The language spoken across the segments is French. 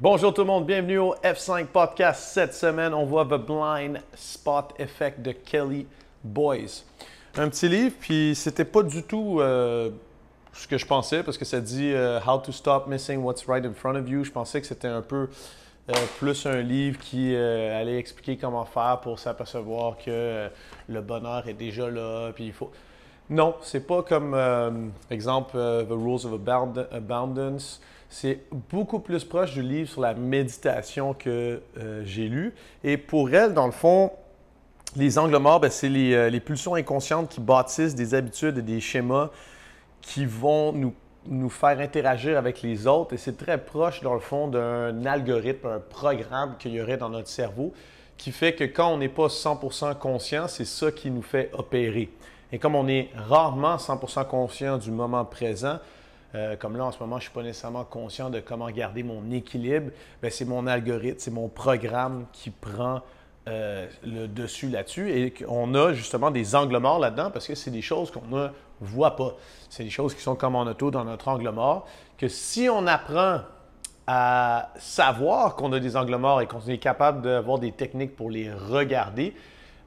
Bonjour tout le monde, bienvenue au F5 Podcast. Cette semaine, on voit The Blind Spot Effect de Kelly Boys. Un petit livre, puis c'était pas du tout euh, ce que je pensais, parce que ça dit euh, How to Stop Missing What's Right in Front of You. Je pensais que c'était un peu euh, plus un livre qui allait expliquer comment faire pour s'apercevoir que le bonheur est déjà là, puis il faut. Non, c'est pas comme, exemple, The Rules of Abundance c'est beaucoup plus proche du livre sur la méditation que euh, j'ai lu. Et pour elle, dans le fond, les angles morts, ben, c'est euh, les, pulsions inconscientes qui bâtissent des habitudes et des schémas qui vont nous, nous faire interagir avec les autres. Et c'est très proche, dans le fond, d'un algorithme, un programme qu'il y aurait dans notre cerveau qui fait que quand on n'est pas 100% conscient, c'est ça qui nous fait opérer. Et comme on est rarement 100% conscient du moment présent, euh, comme là, en ce moment, je ne suis pas nécessairement conscient de comment garder mon équilibre. C'est mon algorithme, c'est mon programme qui prend euh, le dessus là-dessus. Et on a justement des angles morts là-dedans parce que c'est des choses qu'on ne voit pas. C'est des choses qui sont comme en auto dans notre angle mort. Que si on apprend à savoir qu'on a des angles morts et qu'on est capable d'avoir des techniques pour les regarder,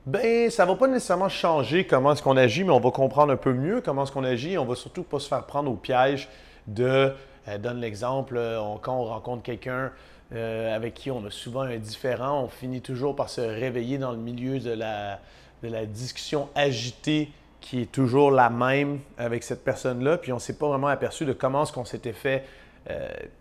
ben ça va pas nécessairement changer comment est-ce qu'on agit, mais on va comprendre un peu mieux comment est-ce qu'on agit. On va surtout pas se faire prendre au piège de, euh, donne l'exemple, euh, quand on rencontre quelqu'un euh, avec qui on a souvent un différent, on finit toujours par se réveiller dans le milieu de la, de la discussion agitée qui est toujours la même avec cette personne-là, puis on ne s'est pas vraiment aperçu de comment est-ce qu'on s'était fait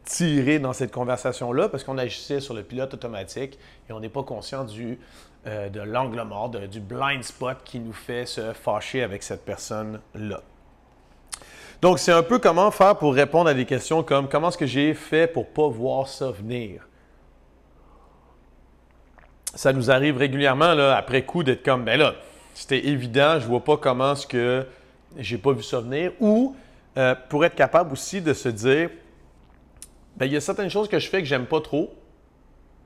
tirer dans cette conversation-là parce qu'on agissait sur le pilote automatique et on n'est pas conscient du, euh, de l'angle mort, du blind spot qui nous fait se fâcher avec cette personne-là. Donc, c'est un peu comment faire pour répondre à des questions comme comment est-ce que j'ai fait pour ne pas voir ça venir? Ça nous arrive régulièrement, là, après coup, d'être comme, ben là, c'était évident, je vois pas comment est-ce que j'ai pas vu ça venir. Ou euh, pour être capable aussi de se dire, ben, il y a certaines choses que je fais que j'aime pas trop,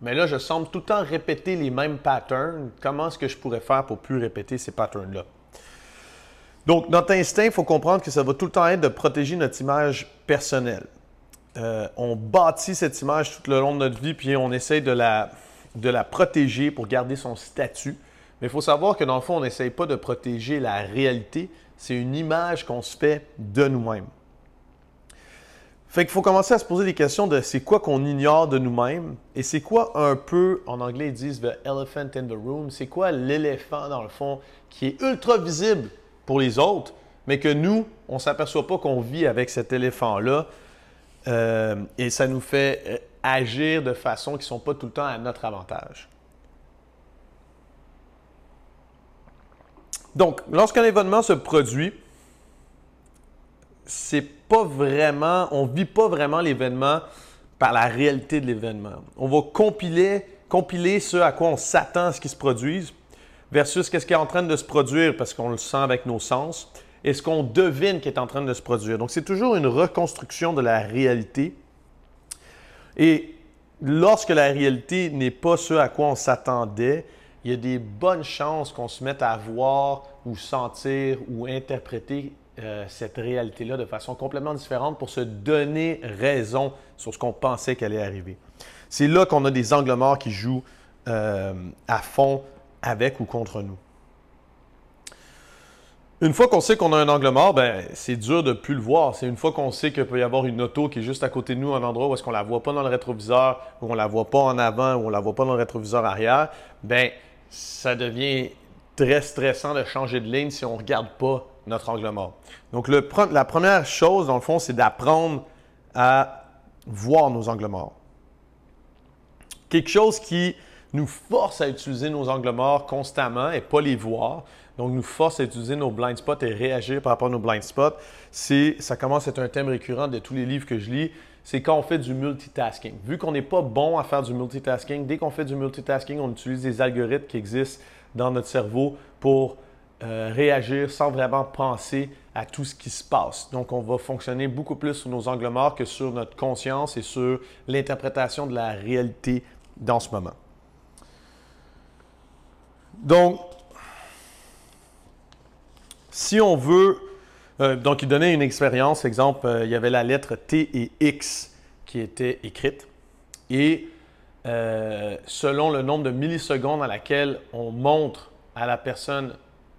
mais là, je semble tout le temps répéter les mêmes patterns. Comment est-ce que je pourrais faire pour plus répéter ces patterns-là? Donc, notre instinct, il faut comprendre que ça va tout le temps être de protéger notre image personnelle. Euh, on bâtit cette image tout le long de notre vie, puis on essaye de la, de la protéger pour garder son statut. Mais il faut savoir que dans le fond, on n'essaye pas de protéger la réalité. C'est une image qu'on se fait de nous-mêmes. Fait qu'il faut commencer à se poser des questions de c'est quoi qu'on ignore de nous-mêmes et c'est quoi un peu, en anglais ils disent the elephant in the room, c'est quoi l'éléphant dans le fond qui est ultra visible pour les autres, mais que nous, on ne s'aperçoit pas qu'on vit avec cet éléphant-là euh, et ça nous fait euh, agir de façon qui ne sont pas tout le temps à notre avantage. Donc, lorsqu'un événement se produit, c'est pas vraiment, on vit pas vraiment l'événement par la réalité de l'événement. On va compiler, compiler ce à quoi on s'attend à ce qui se produise versus qu'est-ce qui est en train de se produire parce qu'on le sent avec nos sens et ce qu'on devine qui est en train de se produire. Donc, c'est toujours une reconstruction de la réalité. Et lorsque la réalité n'est pas ce à quoi on s'attendait, il y a des bonnes chances qu'on se mette à voir ou sentir ou interpréter euh, cette réalité-là de façon complètement différente pour se donner raison sur ce qu'on pensait qu'elle allait arriver. C'est là qu'on a des angles morts qui jouent euh, à fond avec ou contre nous. Une fois qu'on sait qu'on a un angle mort, ben, c'est dur de ne plus le voir. C'est une fois qu'on sait qu'il peut y avoir une auto qui est juste à côté de nous, un endroit où est-ce qu'on ne la voit pas dans le rétroviseur, où on ne la voit pas en avant, où on ne la voit pas dans le rétroviseur arrière, ben, ça devient très stressant de changer de ligne si on ne regarde pas notre angle mort. Donc, la première chose, dans le fond, c'est d'apprendre à voir nos angles morts. Quelque chose qui nous force à utiliser nos angles morts constamment et pas les voir. Donc, nous force à utiliser nos blind spots et réagir par rapport à nos blind spots. C'est, ça commence à être un thème récurrent de tous les livres que je lis. C'est quand on fait du multitasking. Vu qu'on n'est pas bon à faire du multitasking, dès qu'on fait du multitasking, on utilise des algorithmes qui existent dans notre cerveau pour euh, réagir sans vraiment penser à tout ce qui se passe. Donc, on va fonctionner beaucoup plus sur nos angles morts que sur notre conscience et sur l'interprétation de la réalité dans ce moment. Donc, si on veut, euh, donc il donnait une expérience, exemple, euh, il y avait la lettre T et X qui était écrite. Et selon le nombre de millisecondes à laquelle on montre à la personne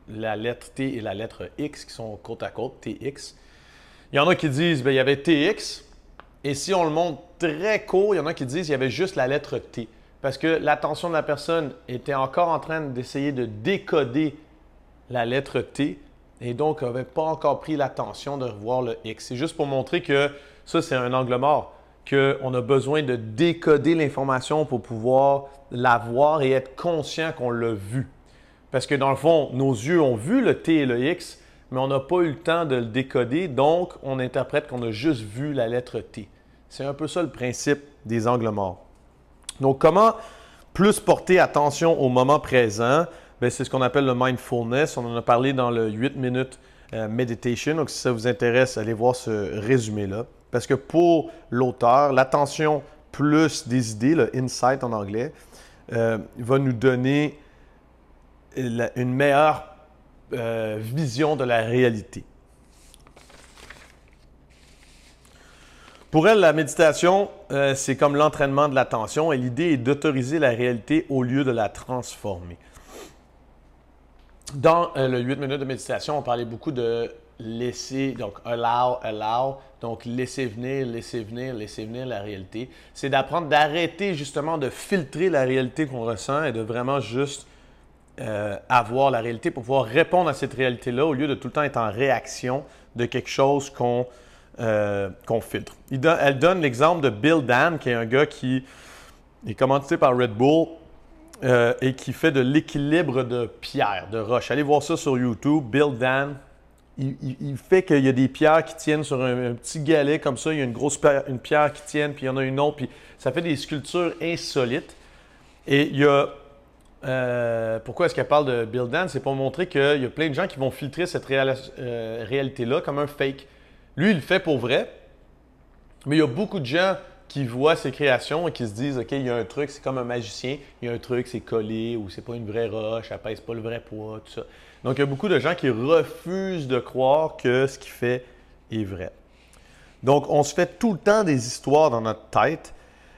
la lettre T et la lettre X qui sont côte à côte, TX, il y en a qui disent ben, il y avait TX, et si on le montre très court, il y en a qui disent il y avait juste la lettre T. Parce que l'attention de la personne était encore en train d'essayer de décoder la lettre T et donc n'avait pas encore pris l'attention de revoir le X. C'est juste pour montrer que ça, c'est un angle mort, qu'on a besoin de décoder l'information pour pouvoir la voir et être conscient qu'on l'a vu. Parce que dans le fond, nos yeux ont vu le T et le X, mais on n'a pas eu le temps de le décoder, donc on interprète qu'on a juste vu la lettre T. C'est un peu ça le principe des angles morts. Donc, comment plus porter attention au moment présent? Ben, c'est ce qu'on appelle le mindfulness. On en a parlé dans le 8 minutes euh, meditation. Donc, si ça vous intéresse, allez voir ce résumé-là. Parce que pour l'auteur, l'attention plus des idées, le insight en anglais, euh, va nous donner une meilleure euh, vision de la réalité. Pour elle, la méditation, c'est comme l'entraînement de l'attention et l'idée est d'autoriser la réalité au lieu de la transformer. Dans euh, le 8 minutes de méditation, on parlait beaucoup de laisser, donc allow, allow, donc laisser venir, laisser venir, laisser venir la réalité. C'est d'apprendre d'arrêter justement de filtrer la réalité qu'on ressent et de vraiment juste euh, avoir la réalité pour pouvoir répondre à cette réalité-là au lieu de tout le temps être en réaction de quelque chose qu'on euh, filtre. elle donne l'exemple de Bill Dan, qui est un gars qui est commenté par Red Bull euh, et qui fait de l'équilibre de pierres, de roches. Allez voir ça sur YouTube. Bill Dan, il, fait qu'il y a des pierres qui tiennent sur un, petit galet comme ça. Il y a une grosse pierre, une pierre qui tienne, puis il y en a une autre. Puis ça fait des sculptures insolites. Et il y a. Euh, pourquoi est-ce qu'elle parle de Bill Dan? C'est pour montrer qu'il y a plein de gens qui vont filtrer cette euh, réalité-là comme un fake. Lui, il le fait pour vrai. Mais il y a beaucoup de gens qui voient ces créations et qui se disent OK, il y a un truc, c'est comme un magicien, il y a un truc, c'est collé ou c'est pas une vraie roche, ça pèse pas le vrai poids, tout ça. Donc, il y a beaucoup de gens qui refusent de croire que ce qu'il fait est vrai. Donc, on se fait tout le temps des histoires dans notre tête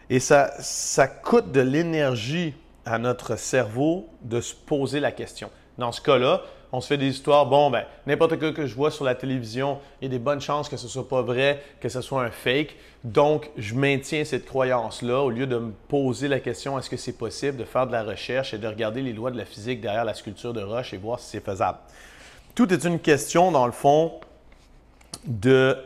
et ça, ça coûte de l'énergie à notre cerveau de se poser la question. Dans ce cas-là, on se fait des histoires, bon, ben, n'importe quoi que je vois sur la télévision, il y a des bonnes chances que ce soit pas vrai, que ce soit un fake. Donc, je maintiens cette croyance-là au lieu de me poser la question est-ce que c'est possible de faire de la recherche et de regarder les lois de la physique derrière la sculpture de roche et voir si c'est faisable? Tout est une question, dans le fond, de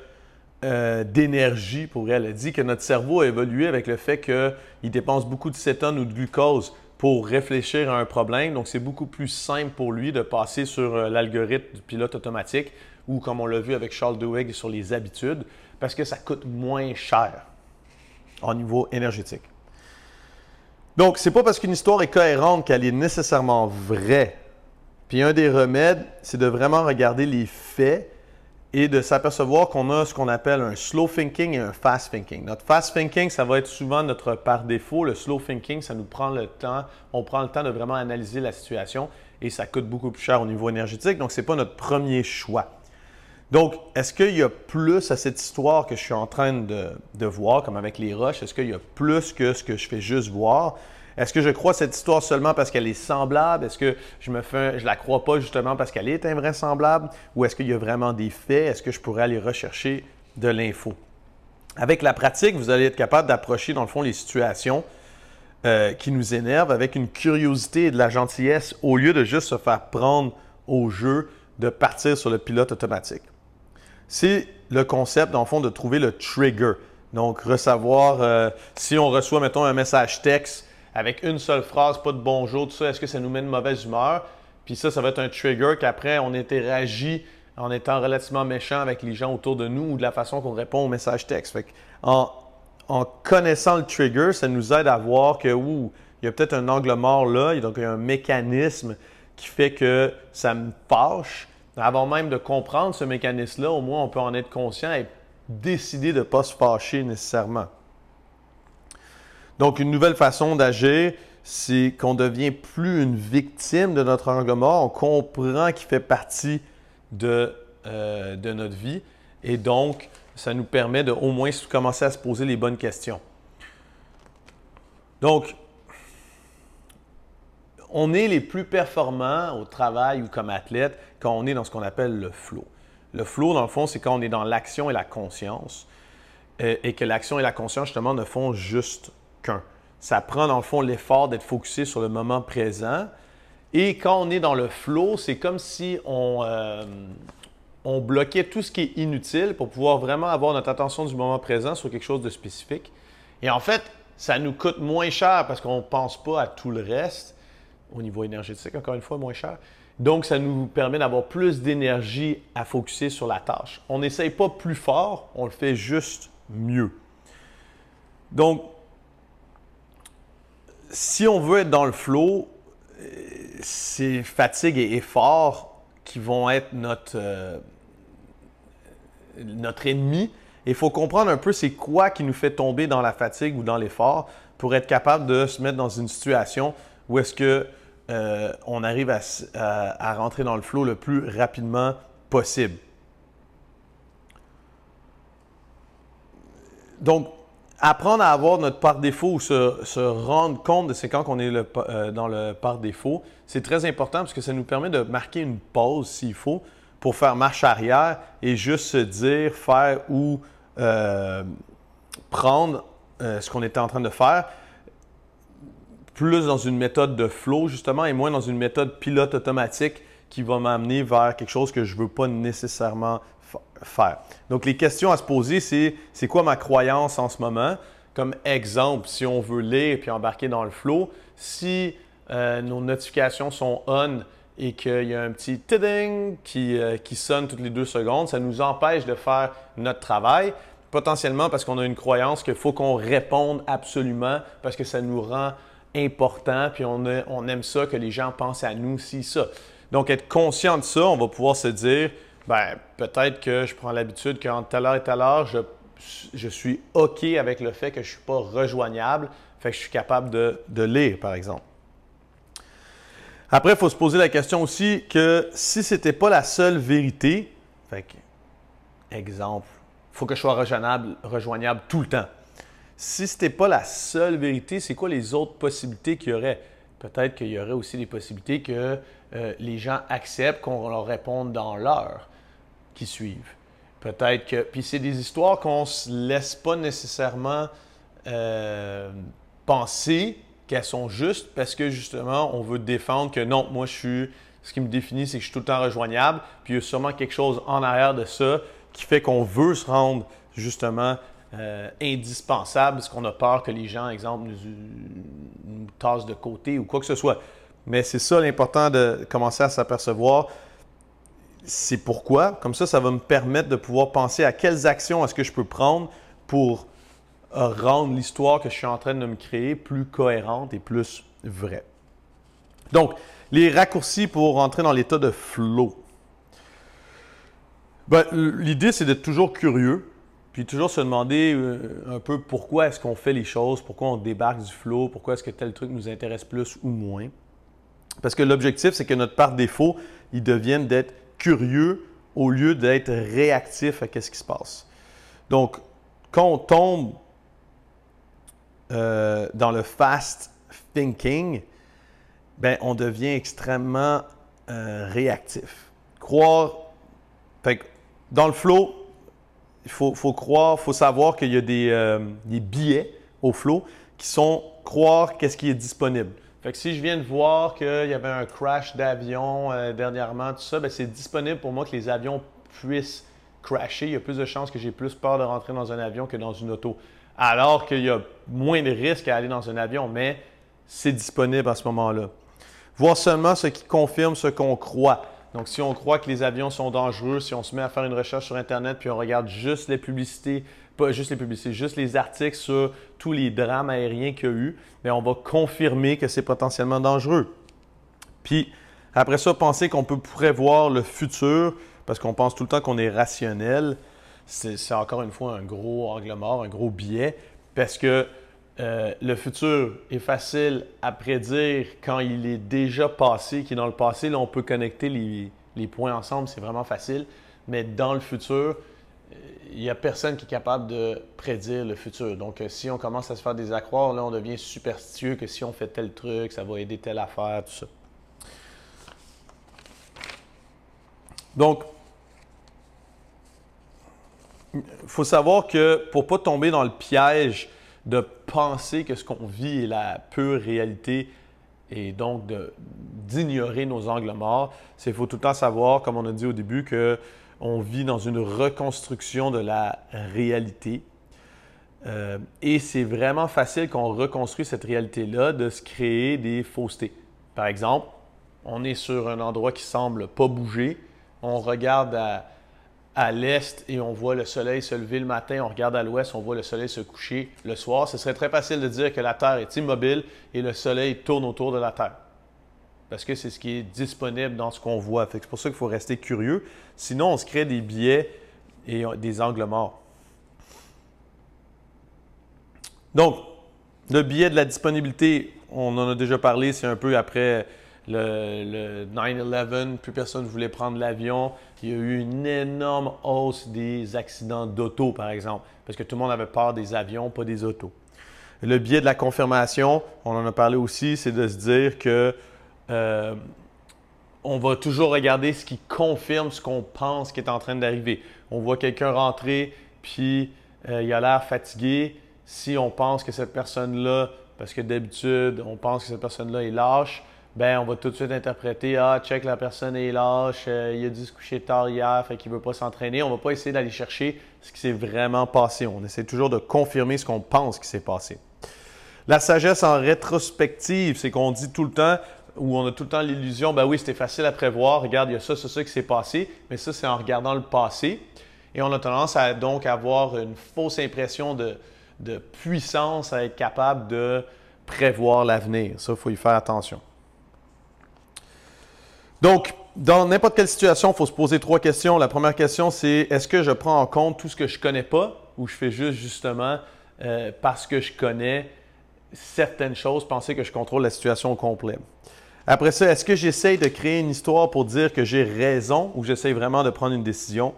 euh, d'énergie pour elle. Elle dit que notre cerveau a évolué avec le fait qu'il dépense beaucoup de cétone ou de glucose pour réfléchir à un problème. Donc, c'est beaucoup plus simple pour lui de passer sur euh, l'algorithme du pilote automatique ou, comme on l'a vu avec Charles Duhigg, sur les habitudes, parce que ça coûte moins cher au niveau énergétique. Donc, c'est pas parce qu'une histoire est cohérente qu'elle est nécessairement vraie. Puis un des remèdes, c'est de vraiment regarder les faits et de s'apercevoir qu'on a ce qu'on appelle un slow thinking et un fast thinking. Notre fast thinking, ça va être souvent notre par défaut. Le slow thinking, ça nous prend le temps, on prend le temps de vraiment analyser la situation et ça coûte beaucoup plus cher au niveau énergétique, donc ce n'est pas notre premier choix. Donc, est-ce qu'il y a plus à cette histoire que je suis en train de, de voir, comme avec les roches? Est-ce qu'il y a plus que ce que je fais juste voir? Est-ce que je crois cette histoire seulement parce qu'elle est semblable? Est-ce que je me la crois pas justement parce qu'elle est invraisemblable? Ou est-ce qu'il y a vraiment des faits? Est-ce que je pourrais aller rechercher de l'info? Avec la pratique, vous allez être capable d'approcher, dans le fond, les situations euh, qui nous énervent avec une curiosité et de la gentillesse au lieu de juste se faire prendre au jeu de partir sur le pilote automatique. C'est le concept, dans le fond, de trouver le trigger. Donc, recevoir, euh, si on reçoit, mettons, un message texte avec une seule phrase, pas de bonjour, tout ça, est-ce que ça nous met de mauvaise humeur? Puis ça, ça va être un trigger qu'après, on interagit en étant relativement méchant avec les gens autour de nous ou de la façon qu'on répond au message texte. en, connaissant le trigger, ça nous aide à voir que, ouh, il y a peut-être un angle mort là, donc il y a un mécanisme qui fait que ça me fâche. Avant même de comprendre ce mécanisme-là, au moins on peut en être conscient et décider de ne pas se fâcher nécessairement. Donc, une nouvelle façon d'agir, c'est qu'on devient plus une victime de notre angle mort. On comprend qu'il fait partie de, euh, de notre vie. Et donc, ça nous permet de au moins commencer à se poser les bonnes questions. Donc, on est les plus performants au travail ou comme athlète quand on est dans ce qu'on appelle le flow. Le flow, dans le fond, c'est quand on est dans l'action et la conscience euh, et que l'action et la conscience, justement, ne font juste Ça prend, dans le fond, l'effort d'être focusé sur le moment présent. Et quand on est dans le flow, c'est comme si on, euh, on bloquait tout ce qui est inutile pour pouvoir vraiment avoir notre attention du moment présent sur quelque chose de spécifique. Et en fait, ça nous coûte moins cher parce qu'on ne pense pas à tout le reste au niveau énergétique, encore une fois, moins cher. Donc, ça nous permet d'avoir plus d'énergie à focuser sur la tâche. On n'essaye pas plus fort, on le fait juste mieux. Donc, si on veut être dans le flow, c'est fatigue et effort qui vont être notre, euh, notre ennemi. Il faut comprendre un peu c'est quoi qui nous fait tomber dans la fatigue ou dans l'effort pour être capable de se mettre dans une situation où est-ce que euh, on arrive à, rentrer dans le flow le plus rapidement possible. Donc, apprendre à avoir notre par défaut ou se, rendre compte de c'est quand on est euh, dans le par défaut, c'est très important parce que ça nous permet de marquer une pause s'il faut pour faire marche arrière et juste se dire, faire ou euh, prendre ce qu'on était en train de faire plus dans une méthode de flow, justement, et moins dans une méthode pilote automatique qui va m'amener vers quelque chose que je ne veux pas nécessairement faire. Donc, les questions à se poser, c'est c'est quoi ma croyance en ce moment? Comme exemple, si on veut lire puis embarquer dans le flow, si euh, nos notifications sont on et qu'il y a un petit tiding qui, euh, qui sonne toutes les deux secondes, ça nous empêche de faire notre travail potentiellement parce qu'on a une croyance qu'il faut qu'on réponde absolument parce que ça nous rend important, puis on, on, aime ça que les gens pensent à nous, si ça. Donc, être conscient de ça, on va pouvoir se dire, ben, peut-être que je prends l'habitude qu'entre telle heure et telle heure, je, je, suis OK avec le fait que je ne suis pas rejoignable, fait que je suis capable de, de lire, par exemple. Après, il faut se poser la question aussi que si ce n'était pas la seule vérité, fait que, exemple, il faut que je sois rejoignable, rejoignable tout le temps si ce n'était pas la seule vérité, c'est quoi les autres possibilités qu'il y aurait? Peut-être qu'il y aurait aussi des possibilités que euh, les gens acceptent qu'on leur réponde dans l'heure qui suivent. Peut-être que. Puis c'est des histoires qu'on ne se laisse pas nécessairement euh, penser qu'elles sont justes parce que justement, on veut défendre que non, moi je suis. Ce qui me définit, c'est que je suis tout le temps rejoignable. Puis il y a sûrement quelque chose en arrière de ça qui fait qu'on veut se rendre justement euh, indispensable parce qu'on a peur que les gens, exemple, nous, tassent de côté ou quoi que ce soit. Mais c'est ça l'important de commencer à s'apercevoir. C'est pourquoi. Comme ça, ça va me permettre de pouvoir penser à quelles actions est-ce que je peux prendre pour euh, rendre l'histoire que je suis en train de me créer plus cohérente et plus vraie. Donc, les raccourcis pour rentrer dans l'état de flow. Ben, L'idée, c'est d'être toujours curieux. Puis toujours se demander euh, un peu pourquoi est-ce qu'on fait les choses, pourquoi on débarque du flow, pourquoi est-ce que tel truc nous intéresse plus ou moins. Parce que l'objectif, c'est que notre par défaut, il devienne d'être curieux au lieu d'être réactif à ce qui se passe. Donc, quand on tombe euh, dans le fast thinking, ben, on devient extrêmement euh, réactif. Croire, dans le flow, il faut, croire, il faut savoir qu'il y a des, euh, des, billets au flot qui sont croire qu'est-ce qui est disponible. Fait que si je viens de voir qu'il y avait un crash d'avion euh, dernièrement, tout ça, ben, c'est disponible pour moi que les avions puissent crasher. Il y a plus de chances que j'ai plus peur de rentrer dans un avion que dans une auto. Alors qu'il y a moins de risques à aller dans un avion, mais c'est disponible à ce moment-là. Voir seulement ce qui confirme ce qu'on croit. Donc, si on croit que les avions sont dangereux, si on se met à faire une recherche sur Internet puis on regarde juste les publicités, pas juste les publicités, juste les articles sur tous les drames aériens qu'il y a eu, bien, on va confirmer que c'est potentiellement dangereux. Puis, après ça, penser qu'on peut prévoir le futur, parce qu'on pense tout le temps qu'on est rationnel, c'est encore une fois un gros angle mort, un gros biais, parce que euh, le futur est facile à prédire quand il est déjà passé, qui est dans le passé. Là, on peut connecter les, points ensemble, c'est vraiment facile. Mais dans le futur, il n'y a personne qui est capable de prédire le futur. Donc, si on commence à se faire des accroires, là, on devient superstitieux que si on fait tel truc, ça va aider telle affaire, tout ça. Donc, il faut savoir que pour ne pas tomber dans le piège de penser que ce qu'on vit est la pure réalité et donc d'ignorer nos angles morts, c'est faut tout le temps savoir, comme on a dit au début, qu'on vit dans une reconstruction de la réalité. Euh, et c'est vraiment facile qu'on reconstruit cette réalité-là de se créer des faussetés. Par exemple, on est sur un endroit qui semble pas bouger, on regarde à, à l'est et on voit le soleil se lever le matin, on regarde à l'ouest, on voit le soleil se coucher le soir, ce serait très facile de dire que la Terre est immobile et le soleil tourne autour de la Terre. Parce que c'est ce qui est disponible dans ce qu'on voit. C'est pour ça qu'il faut rester curieux. Sinon, on se crée des biais et des angles morts. Donc, le biais de la disponibilité, on en a déjà parlé, c'est un peu après le, 9-11, plus personne ne voulait prendre l'avion. Il y a eu une énorme hausse des accidents d'auto, par exemple, parce que tout le monde avait peur des avions, pas des autos. Le biais de la confirmation, on en a parlé aussi, c'est de se dire que euh, on va toujours regarder ce qui confirme ce qu'on pense qui est en train d'arriver. On voit quelqu'un rentrer, puis euh, il a l'air fatigué. Si on pense que cette personne-là, parce que d'habitude, on pense que cette personne-là est lâche, ben on va tout de suite interpréter ah check la personne est lâche, euh, il a dû se coucher tard hier, fait qu'il veut pas s'entraîner. On va pas essayer d'aller chercher ce qui s'est vraiment passé. On essaie toujours de confirmer ce qu'on pense qui s'est passé. La sagesse en rétrospective, c'est qu'on dit tout le temps ou on a tout le temps l'illusion, ben oui, c'était facile à prévoir, regarde, il y a ça, ça, ça qui s'est passé, mais ça, c'est en regardant le passé. Et on a tendance à donc avoir une fausse impression de, de puissance à être capable de prévoir l'avenir. Ça, il faut y faire attention. Donc, dans n'importe quelle situation, il faut se poser trois questions. La première question, c'est est-ce que je prends en compte tout ce que je ne connais pas ou je fais juste justement euh, parce que je connais certaines choses, penser que je contrôle la situation au complet? Après ça, est-ce que j'essaye de créer une histoire pour dire que j'ai raison ou j'essaye vraiment de prendre une décision?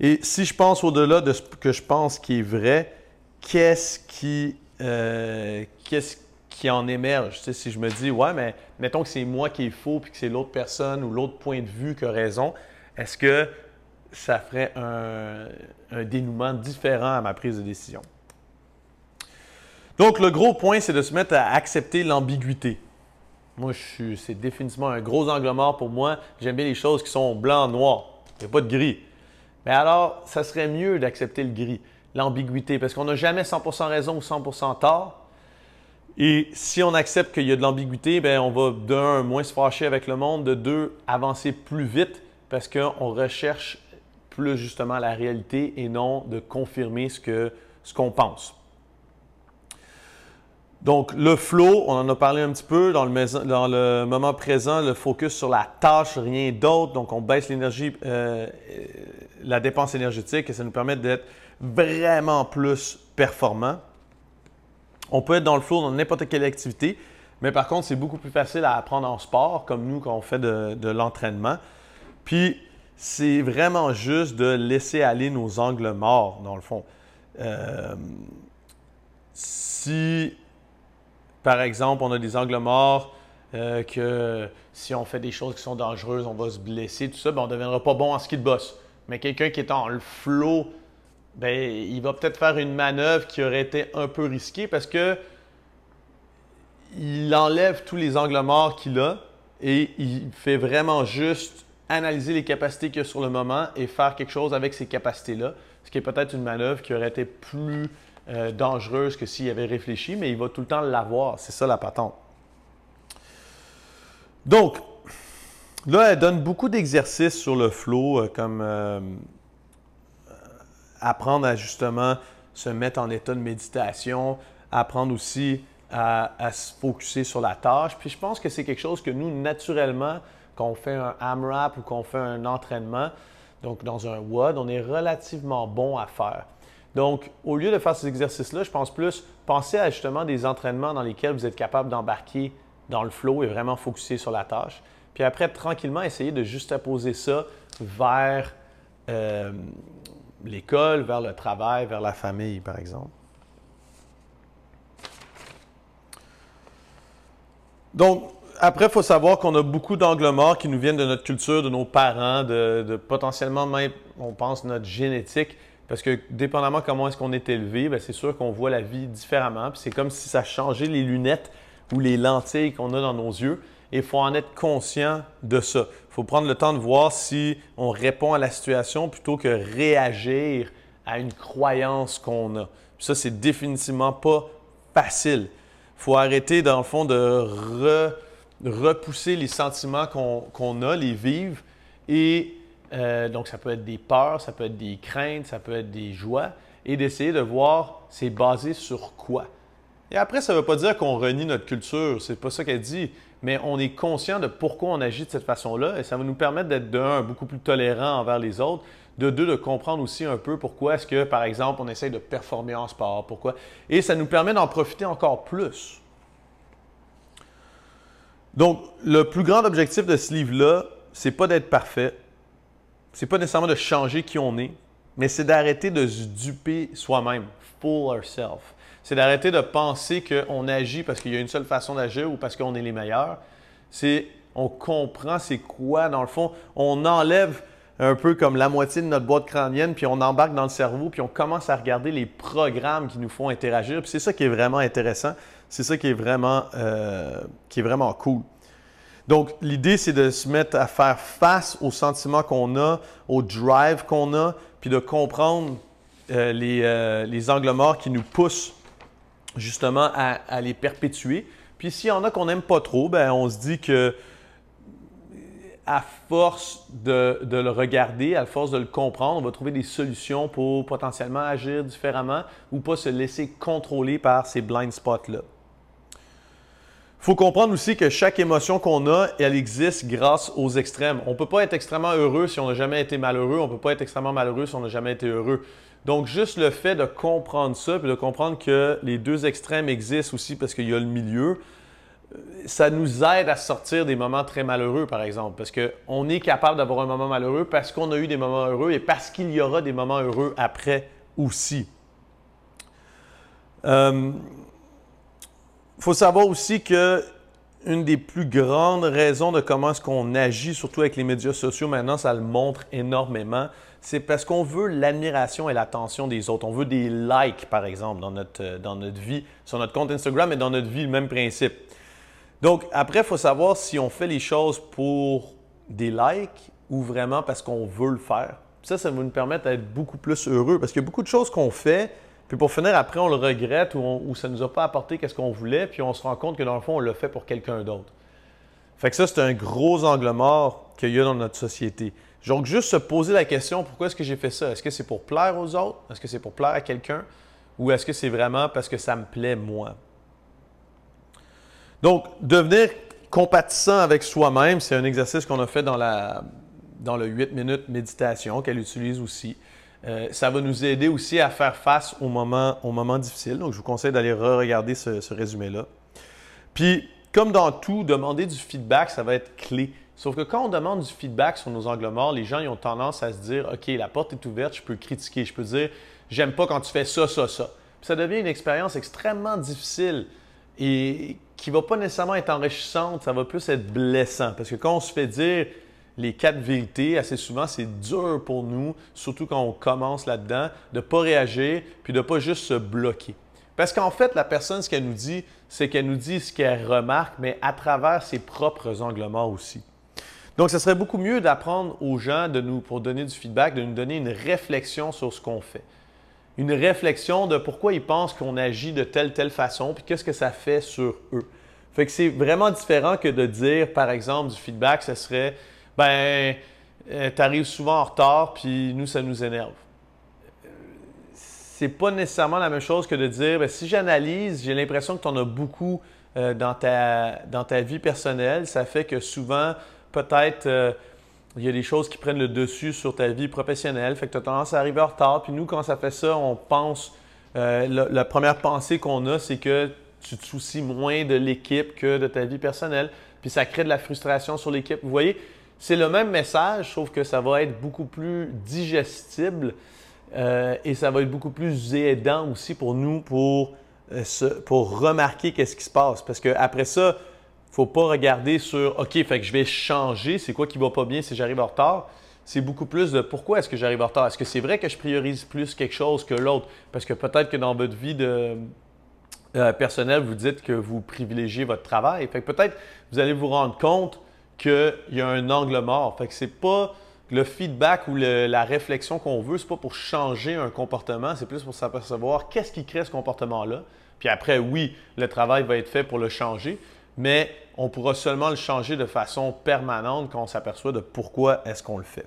Et si je pense au-delà de ce que je pense qui est vrai, qu'est-ce qui, euh, qu'est-ce qui en émerge? Si je me dis, ouais, mais mettons que c'est moi qui est faux puis que c'est l'autre personne ou l'autre point de vue qui a raison, est-ce que ça ferait un, dénouement différent à ma prise de décision? Donc, le gros point, c'est de se mettre à accepter l'ambiguïté. Moi, c'est définitivement un gros angle mort pour moi. J'aime bien les choses qui sont blanc, noir. Il n'y a pas de gris. Mais alors, ça serait mieux d'accepter le gris, l'ambiguïté, parce qu'on n'a jamais 100% raison ou 100% tort. Et si on accepte qu'il y a de l'ambiguïté, ben on va d'un, moins se fâcher avec le monde, de deux, avancer plus vite parce qu'on recherche plus justement la réalité et non de confirmer ce qu'on ce qu'on pense. Donc, le flow, on en a parlé un petit peu dans le, moment présent, le focus sur la tâche, rien d'autre. Donc, on baisse l'énergie, euh, la dépense énergétique et ça nous permet d'être vraiment plus performant. On peut être dans le flow dans n'importe quelle activité, mais par contre, c'est beaucoup plus facile à apprendre en sport, comme nous quand on fait de, l'entraînement. Puis, c'est vraiment juste de laisser aller nos angles morts, dans le fond. Euh, si, par exemple, on a des angles morts, euh, que si on fait des choses qui sont dangereuses, on va se blesser, tout ça, ben on ne deviendra pas bon en ski de boss. Mais quelqu'un qui est en le flow ben, il va peut-être faire une manœuvre qui aurait été un peu risquée parce que il enlève tous les angles morts qu'il a et il fait vraiment juste analyser les capacités qu'il a sur le moment et faire quelque chose avec ces capacités-là, ce qui est peut-être une manœuvre qui aurait été plus euh, dangereuse que s'il avait réfléchi, mais il va tout le temps l'avoir. C'est ça la patente. Donc, là, elle donne beaucoup d'exercices sur le flow, euh, comme euh, apprendre à justement se mettre en état de méditation, apprendre aussi à, se focuser sur la tâche. Puis je pense que c'est quelque chose que nous, naturellement, quand on fait un AMRAP ou qu'on fait un entraînement, donc dans un WOD, on est relativement bon à faire. Donc, au lieu de faire ces exercices-là, je pense plus penser à justement des entraînements dans lesquels vous êtes capable d'embarquer dans le flow et vraiment focuser sur la tâche. Puis après, tranquillement, essayer de juste apposer ça vers euh, l'école, vers le travail, vers la famille, par exemple. Donc, après, il faut savoir qu'on a beaucoup d'angles morts qui nous viennent de notre culture, de nos parents, de, potentiellement même, on pense, notre génétique. Parce que dépendamment comment est-ce qu'on est élevé, ben, c'est sûr qu'on voit la vie différemment. Puis c'est comme si ça changeait les lunettes ou les lentilles qu'on a dans nos yeux. Et il faut en être conscient de ça. Il faut prendre le temps de voir si on répond à la situation plutôt que réagir à une croyance qu'on a. Puis ça, c'est définitivement pas facile. Il faut arrêter, dans le fond, de repousser les sentiments qu'on a, les vivre. Et euh, donc, ça peut être des peurs, ça peut être des craintes, ça peut être des joies. Et d'essayer de voir c'est basé sur quoi. Et après, ça ne veut pas dire qu'on renie notre culture, c'est pas ça qu'elle dit, mais on est conscient de pourquoi on agit de cette façon-là et ça va nous permettre d'être d'un beaucoup plus tolérant envers les autres, de deux de comprendre aussi un peu pourquoi est-ce que, par exemple, on essaye de performer en sport, pourquoi, et ça nous permet d'en profiter encore plus. Donc, le plus grand objectif de ce livre-là, c'est pas d'être parfait, c'est pas nécessairement de changer qui on est, mais c'est d'arrêter de se duper soi-même, fool ourselves. C'est d'arrêter de penser qu'on agit parce qu'il y a une seule façon d'agir ou parce qu'on est les meilleurs. C'est on comprend c'est quoi dans le fond. On enlève un peu comme la moitié de notre boîte crânienne, puis on embarque dans le cerveau, puis on commence à regarder les programmes qui nous font interagir. Puis c'est ça qui est vraiment intéressant. C'est ça qui est vraiment, euh, qui est vraiment cool. Donc, l'idée, c'est de se mettre à faire face aux sentiments qu'on a, au drive qu'on a, puis de comprendre euh, les, euh, les, angles morts qui nous poussent justement à, les perpétuer. Puis s'il y en a qu'on n'aime pas trop, ben on se dit que à force de, le regarder, à force de le comprendre, on va trouver des solutions pour potentiellement agir différemment ou pas se laisser contrôler par ces blind spots-là. Faut comprendre aussi que chaque émotion qu'on a, elle existe grâce aux extrêmes. On ne peut pas être extrêmement heureux si on n'a jamais été malheureux. On ne peut pas être extrêmement malheureux si on n'a jamais été heureux. Donc, juste le fait de comprendre ça, puis de comprendre que les deux extrêmes existent aussi parce qu'il y a le milieu, ça nous aide à sortir des moments très malheureux, par exemple. Parce qu'on est capable d'avoir un moment malheureux parce qu'on a eu des moments heureux et parce qu'il y aura des moments heureux après aussi. Euh, faut savoir aussi que une des plus grandes raisons de comment est-ce qu'on agit, surtout avec les médias sociaux maintenant, ça le montre énormément, c'est parce qu'on veut l'admiration et l'attention des autres. On veut des likes, par exemple, dans notre, euh, dans notre vie, sur notre compte Instagram et dans notre vie, le même principe. Donc, après, il faut savoir si on fait les choses pour des likes ou vraiment parce qu'on veut le faire. Ça, ça va nous permettre d'être beaucoup plus heureux parce qu'il y a beaucoup de choses qu'on fait, puis pour finir, après, on le regrette ou, ça ne nous a pas apporté ce qu'on voulait, puis on se rend compte que dans le fond, on l'a fait pour quelqu'un d'autre. Fait que ça, c'est un gros angle mort qu'il y a dans notre société. Donc, juste se poser la question, pourquoi est-ce que j'ai fait ça? Est-ce que c'est pour plaire aux autres? Est-ce que c'est pour plaire à quelqu'un? Ou est-ce que c'est vraiment parce que ça me plaît moi? Donc, devenir compatissant avec soi-même, c'est un exercice qu'on a fait dans, la, dans le 8 minutes méditation qu'elle utilise aussi. Euh, ça va nous aider aussi à faire face aux moments, aux moments difficiles. Donc, je vous conseille d'aller re-regarder ce, résumé-là. Puis, comme dans tout, demander du feedback, ça va être clé. Sauf que quand on demande du feedback sur nos angles morts, les gens ont tendance à se dire OK, la porte est ouverte, je peux critiquer, je peux dire J'aime pas quand tu fais ça, ça, ça. Puis ça devient une expérience extrêmement difficile et qui va pas nécessairement être enrichissante, ça va plus être blessant. Parce que quand on se fait dire les quatre vérités, assez souvent, c'est dur pour nous, surtout quand on commence là-dedans, de ne pas réagir puis de ne pas juste se bloquer. Parce qu'en fait, la personne, ce qu'elle nous dit, c'est qu'elle nous dit ce qu'elle remarque, mais à travers ses propres angles aussi. Donc, ce serait beaucoup mieux d'apprendre aux gens, de nous, pour donner du feedback, de nous donner une réflexion sur ce qu'on fait. Une réflexion de pourquoi ils pensent qu'on agit de telle, telle façon, puis qu'est-ce que ça fait sur eux. Fait que c'est vraiment différent que de dire, par exemple, du feedback, ce serait, ben, euh, tu arrives souvent en retard, puis nous, ça nous énerve. C'est pas nécessairement la même chose que de dire, ben, si j'analyse, j'ai l'impression que tu en as beaucoup euh, dans, ta, dans ta vie personnelle. Ça fait que souvent, peut-être euh, il y a des choses qui prennent le dessus sur ta vie professionnelle, fait que tu as tendance à arriver en retard. Puis nous, quand ça fait ça, on pense, euh, la, première pensée qu'on a, c'est que tu te soucies moins de l'équipe que de ta vie personnelle. Puis ça crée de la frustration sur l'équipe. Vous voyez, c'est le même message, sauf que ça va être beaucoup plus digestible Euh, et ça va être beaucoup plus aidant aussi pour nous pour, euh, pour remarquer qu'est-ce qui se passe. Parce qu'après ça, faut pas regarder sur OK, fait que je vais changer, c'est quoi qui va pas bien si j'arrive en retard? C'est beaucoup plus de pourquoi est-ce que j'arrive en retard? Est-ce que c'est vrai que je priorise plus quelque chose que l'autre? Parce que peut-être que dans votre vie de, euh, personnelle, vous dites que vous privilégiez votre travail. Fait que peut-être vous allez vous rendre compte qu'il y a un angle mort. Fait que c'est pas le feedback ou la réflexion qu'on veut, c'est pas pour changer un comportement, c'est plus pour s'apercevoir qu'est-ce qui crée ce comportement-là. Puis après, oui, le travail va être fait pour le changer, mais on pourra seulement le changer de façon permanente quand on s'aperçoit de pourquoi est-ce qu'on le fait.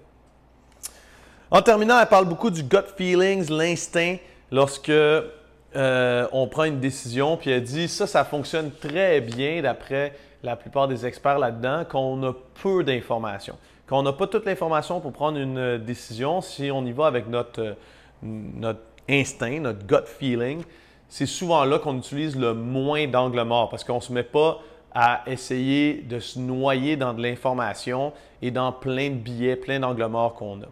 En terminant, elle parle beaucoup du gut feelings, l'instinct, lorsque euh, on prend une décision, puis elle dit ça, ça fonctionne très bien d'après la plupart des experts là-dedans, qu'on a peu d'informations. Quand on n'a pas toute l'information pour prendre une décision, si on y va avec notre, euh, instinct, notre gut feeling, c'est souvent là qu'on utilise le moins d'angle mort parce qu'on ne se met pas à essayer de se noyer dans de l'information et dans plein de billets, plein d'angles morts qu'on a.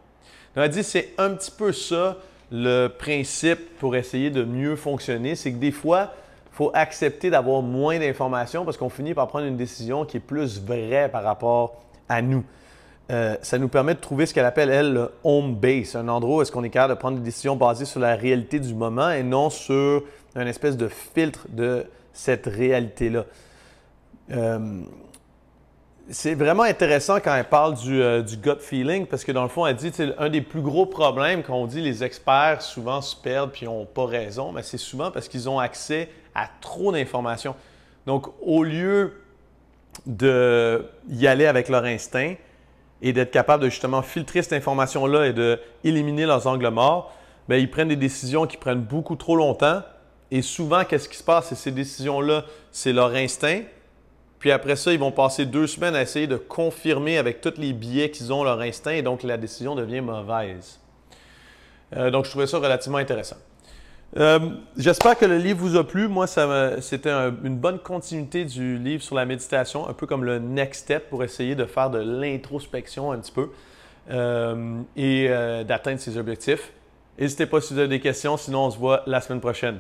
On a dit c'est un petit peu ça le principe pour essayer de mieux fonctionner, c'est que des fois, il faut accepter d'avoir moins d'informations parce qu'on finit par prendre une décision qui est plus vraie par rapport à nous. Euh, ça nous permet de trouver ce qu'elle appelle, elle, le home base, un endroit où est-ce qu'on est capable de prendre des décisions basées sur la réalité du moment et non sur un espèce de filtre de cette réalité-là. Euh, c'est vraiment intéressant quand elle parle du, euh, du, gut feeling parce que dans le fond, elle dit un des plus gros problèmes qu'on dit les experts souvent se perdent puis n'ont pas raison, mais c'est souvent parce qu'ils ont accès à trop d'informations. Donc, au lieu d'y aller avec leur instinct, et d'être capable de justement filtrer cette information-là et d'éliminer leurs angles morts, bien, ils prennent des décisions qui prennent beaucoup trop longtemps. Et souvent, qu'est-ce qui se passe? C'est ces décisions-là, c'est leur instinct. Puis après ça, ils vont passer deux semaines à essayer de confirmer avec tous les billets qu'ils ont leur instinct et donc la décision devient mauvaise. Euh, donc, je trouvais ça relativement intéressant. Euh, j'espère que le livre vous a plu. Moi, c'était une bonne continuité du livre sur la méditation, un peu comme le next step pour essayer de faire de l'introspection un petit peu euh, et d'atteindre ses objectifs. N'hésitez pas si vous avez des questions, sinon on se voit la semaine prochaine.